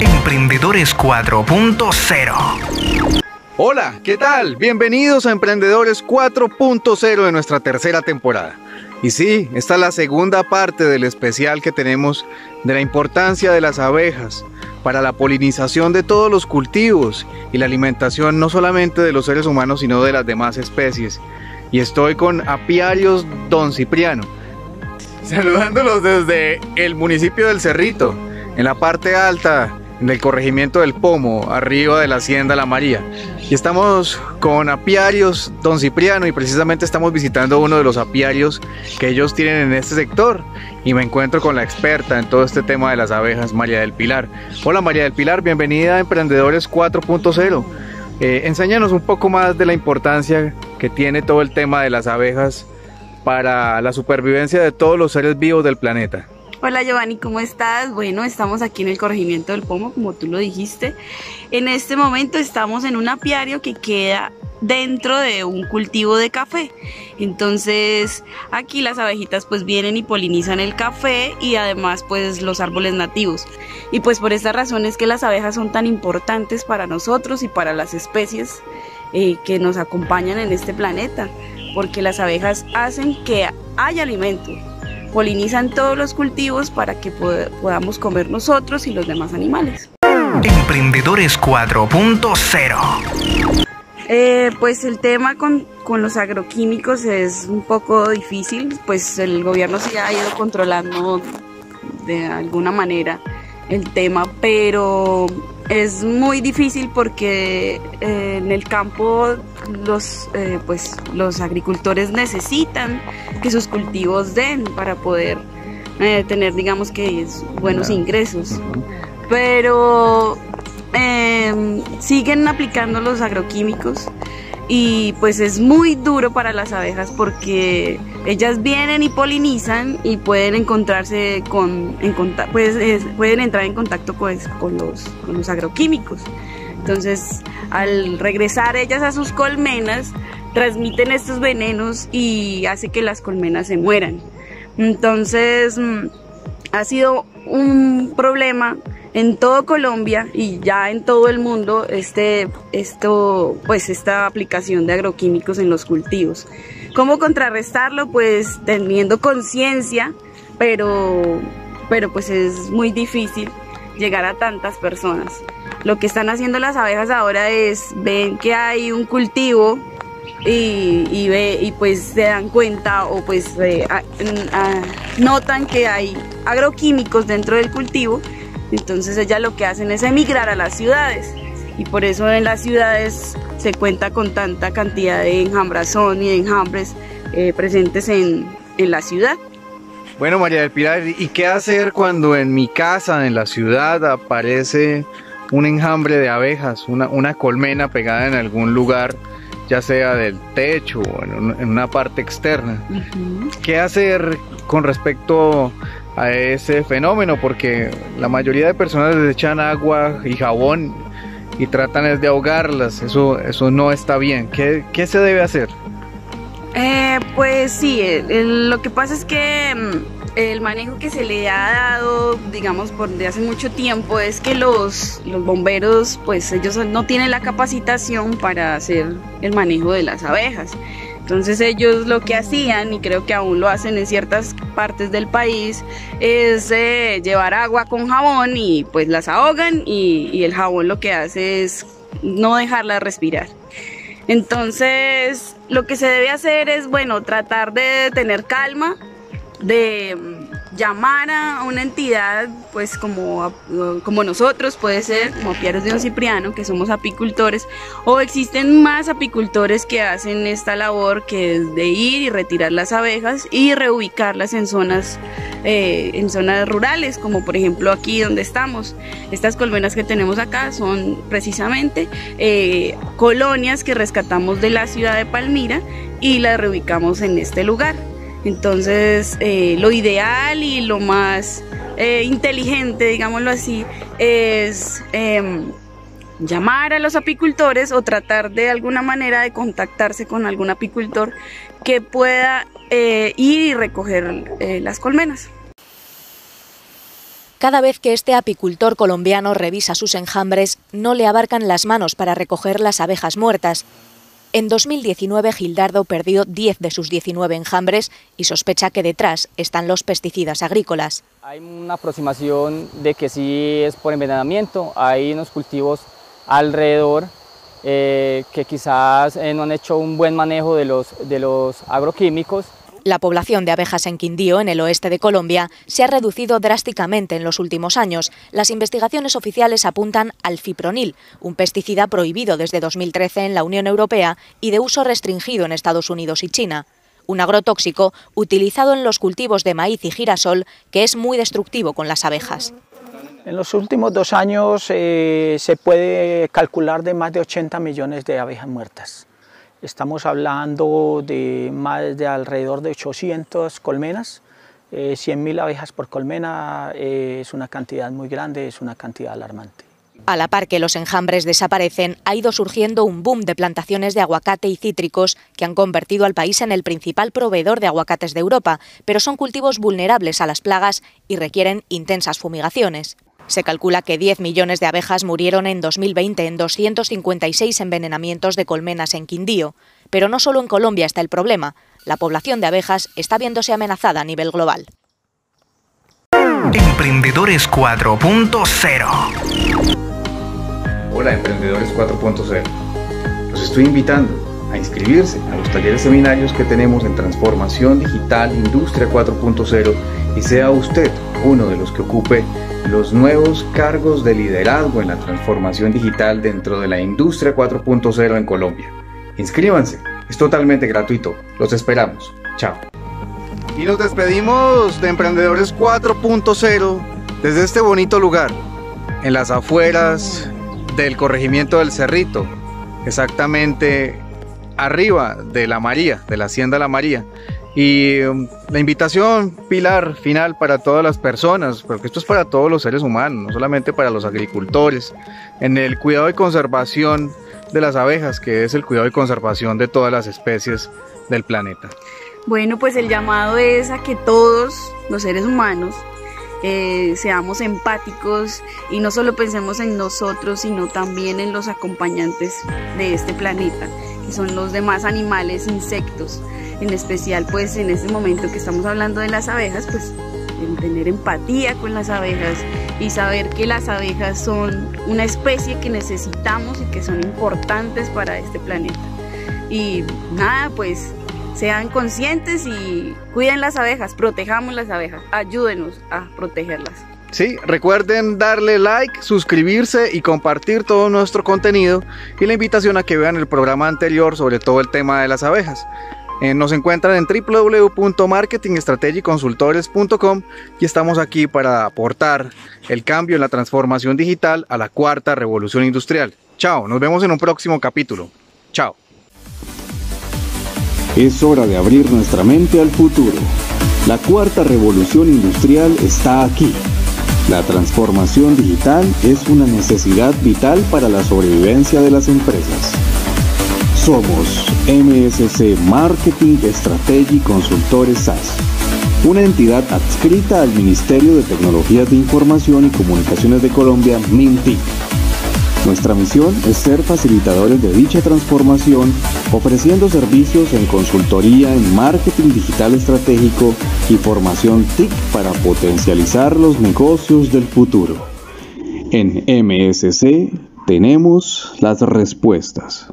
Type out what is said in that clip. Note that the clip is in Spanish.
Emprendedores 4.0 Hola, ¿qué tal? Bienvenidos a Emprendedores 4.0 de nuestra tercera temporada. Y sí, esta es la segunda parte del especial que tenemos de la importancia de las abejas para la polinización de todos los cultivos y la alimentación no solamente de los seres humanos, sino de las demás especies. Y estoy con Apiarios Don Cipriano, saludándolos desde el municipio del Cerrito, en la parte alta en el corregimiento del Pomo, arriba de la hacienda La María. Y estamos con apiarios Don Cipriano y precisamente estamos visitando uno de los apiarios que ellos tienen en este sector y me encuentro con la experta en todo este tema de las abejas, María del Pilar. Hola María del Pilar, bienvenida a Emprendedores 4.0. Eh, enséñanos un poco más de la importancia que tiene todo el tema de las abejas para la supervivencia de todos los seres vivos del planeta. Hola Giovanni, ¿cómo estás? Bueno, estamos aquí en el corregimiento del Pomo, como tú lo dijiste. En este momento estamos en un apiario que queda dentro de un cultivo de café. Entonces aquí las abejitas pues vienen y polinizan el café y además pues los árboles nativos. Y pues por esta razón es que las abejas son tan importantes para nosotros y para las especies eh, que nos acompañan en este planeta. Porque las abejas hacen que haya alimento, polinizan todos los cultivos para que podamos comer nosotros y los demás animales. Emprendedores 4.0 eh, pues el tema con, con, los agroquímicos es un poco difícil, pues el gobierno sí ha ido controlando de alguna manera el tema, pero es muy difícil porque eh, en el campo los, eh, pues, los agricultores necesitan que sus cultivos den para poder eh, tener, digamos que, buenos ingresos. Pero em, siguen aplicando los agroquímicos y pues es muy duro para las abejas porque ellas vienen y polinizan y pueden encontrarse con, pues, pueden entrar en contacto pues, con, los, con los agroquímicos. Entonces, al regresar ellas a sus colmenas, transmiten estos venenos y hace que las colmenas se mueran. Entonces, mm, ha sido un problema en todo Colombia y ya en todo el mundo este, esto, pues esta aplicación de agroquímicos en los cultivos. ¿Cómo contrarrestarlo? Pues teniendo conciencia, pero, pero pues es muy difícil llegar a tantas personas. Lo que están haciendo las abejas ahora es ven que hay un cultivo y, ve, y pues se dan cuenta o pues eh, notan que hay agroquímicos dentro del cultivo entonces ellas lo que hacen es emigrar a las ciudades y por eso en las ciudades se cuenta con tanta cantidad de enjambrazón y de enjambres eh, presentes en, la ciudad. Bueno, María del Pilar, ¿y qué hacer cuando en mi casa, en la ciudad, aparece un enjambre de abejas, una, colmena pegada en algún lugar, ya sea del techo o en, una parte externa? ¿Qué hacer con respecto a ese fenómeno porque la mayoría de personas les echan agua y jabón y tratan de ahogarlas. Eso, eso no está bien. ¿Qué, qué se debe hacer? Eh, pues sí, lo que pasa es que mm, el manejo que se le ha dado, digamos, por de hace mucho tiempo es que los, los bomberos, pues ellos no tienen la capacitación para hacer el manejo de las abejas. Entonces ellos lo que hacían, y creo que aún lo hacen en ciertas partes del país, es eh, llevar agua con jabón y pues las ahogan y, el jabón lo que hace es no dejarlas respirar. Entonces lo que se debe hacer es, bueno, tratar de tener calma, de llamar a una entidad, pues como, como nosotros, puede ser como Pieros de Don Cipriano, que somos apicultores, o existen más apicultores que hacen esta labor que es de ir y retirar las abejas y reubicarlas en zonas, eh, en zonas rurales, como por ejemplo aquí donde estamos. Estas colmenas que tenemos acá son precisamente eh, colonias que rescatamos de la ciudad de Palmira y las reubicamos en este lugar. Entonces, eh, lo ideal y lo más eh, inteligente, digámoslo así, es em, llamar a los apicultores o tratar de alguna manera de contactarse con algún apicultor que pueda eh, ir y recoger las colmenas. Cada vez que este apicultor colombiano revisa sus enjambres, no le abarcan las manos para recoger las abejas muertas. En 2019, Gildardo perdió 10 de sus 19 enjambres y sospecha que detrás están los pesticidas agrícolas. Hay una aproximación de que sí es por envenenamiento, hay unos cultivos alrededor eh, que quizás eh, no han hecho un buen manejo de los, de los agroquímicos la población de abejas en Quindío, en el oeste de Colombia, se ha reducido drásticamente en los últimos años. Las investigaciones oficiales apuntan al fipronil, un pesticida prohibido desde 2013 en la Unión Europea y de uso restringido en Estados Unidos y China. Un agrotóxico utilizado en los cultivos de maíz y girasol que es muy destructivo con las abejas. En los últimos dos años eh, se puede calcular de más de 80 millones de abejas muertas. Estamos hablando de más de alrededor de 800 colmenas. Eh, 100.000 abejas por colmena eh, es una cantidad muy grande, es una cantidad alarmante. A la par que los enjambres desaparecen, ha ido surgiendo un boom de plantaciones de aguacate y cítricos que han convertido al país en el principal proveedor de aguacates de Europa, pero son cultivos vulnerables a las plagas y requieren intensas fumigaciones. Se calcula que 10 millones de abejas murieron en 2020 en 256 envenenamientos de colmenas en Quindío. Pero no solo en Colombia está el problema. La población de abejas está viéndose amenazada a nivel global. Emprendedores 4.0 Hola Emprendedores 4.0. Los estoy invitando a inscribirse a los talleres seminarios que tenemos en Transformación Digital Industria 4.0 y sea usted uno de los que ocupe los nuevos cargos de liderazgo en la transformación digital dentro de la industria 4.0 en Colombia. Inscríbanse, es totalmente gratuito. Los esperamos. Chao. Y nos despedimos de Emprendedores 4.0 desde este bonito lugar, en las afueras del corregimiento del Cerrito, exactamente arriba de la María, de la Hacienda La María. Y um, la invitación, Pilar, final para todas las personas, porque esto es para todos los seres humanos, no solamente para los agricultores, en el cuidado y conservación de las abejas, que es el cuidado y conservación de todas las especies del planeta. Bueno, pues el llamado es a que todos los seres humanos eh, seamos empáticos y no solo pensemos en nosotros, sino también en los acompañantes de este planeta, son los demás animales, insectos en especial pues en este momento que estamos hablando de las abejas, pues en tener empatía con las abejas y saber que las abejas son una especie que necesitamos y que son importantes para este planeta. Y nada, pues sean conscientes y cuiden las abejas, protejamos las abejas, ayúdenos a protegerlas. Sí, recuerden darle like, suscribirse y compartir todo nuestro contenido y la invitación a que vean el programa anterior sobre todo el tema de las abejas. Eh, nos encuentran en www.marketingstrategiconsultores.com y estamos aquí para aportar el cambio en la transformación digital a la cuarta revolución industrial. Chao, nos vemos en un próximo capítulo. Chao. Es hora de abrir nuestra mente al futuro. La cuarta revolución industrial está aquí. La transformación digital es una necesidad vital para la sobrevivencia de las empresas. Somos MSC Marketing Strategy Consultores SAS, una entidad adscrita al Ministerio de Tecnologías de Información y Comunicaciones de Colombia, MINTIC. Nuestra misión es ser facilitadores de dicha transformación, ofreciendo servicios en consultoría en marketing digital estratégico y formación TIC para potencializar los negocios del futuro. En MSC tenemos las respuestas.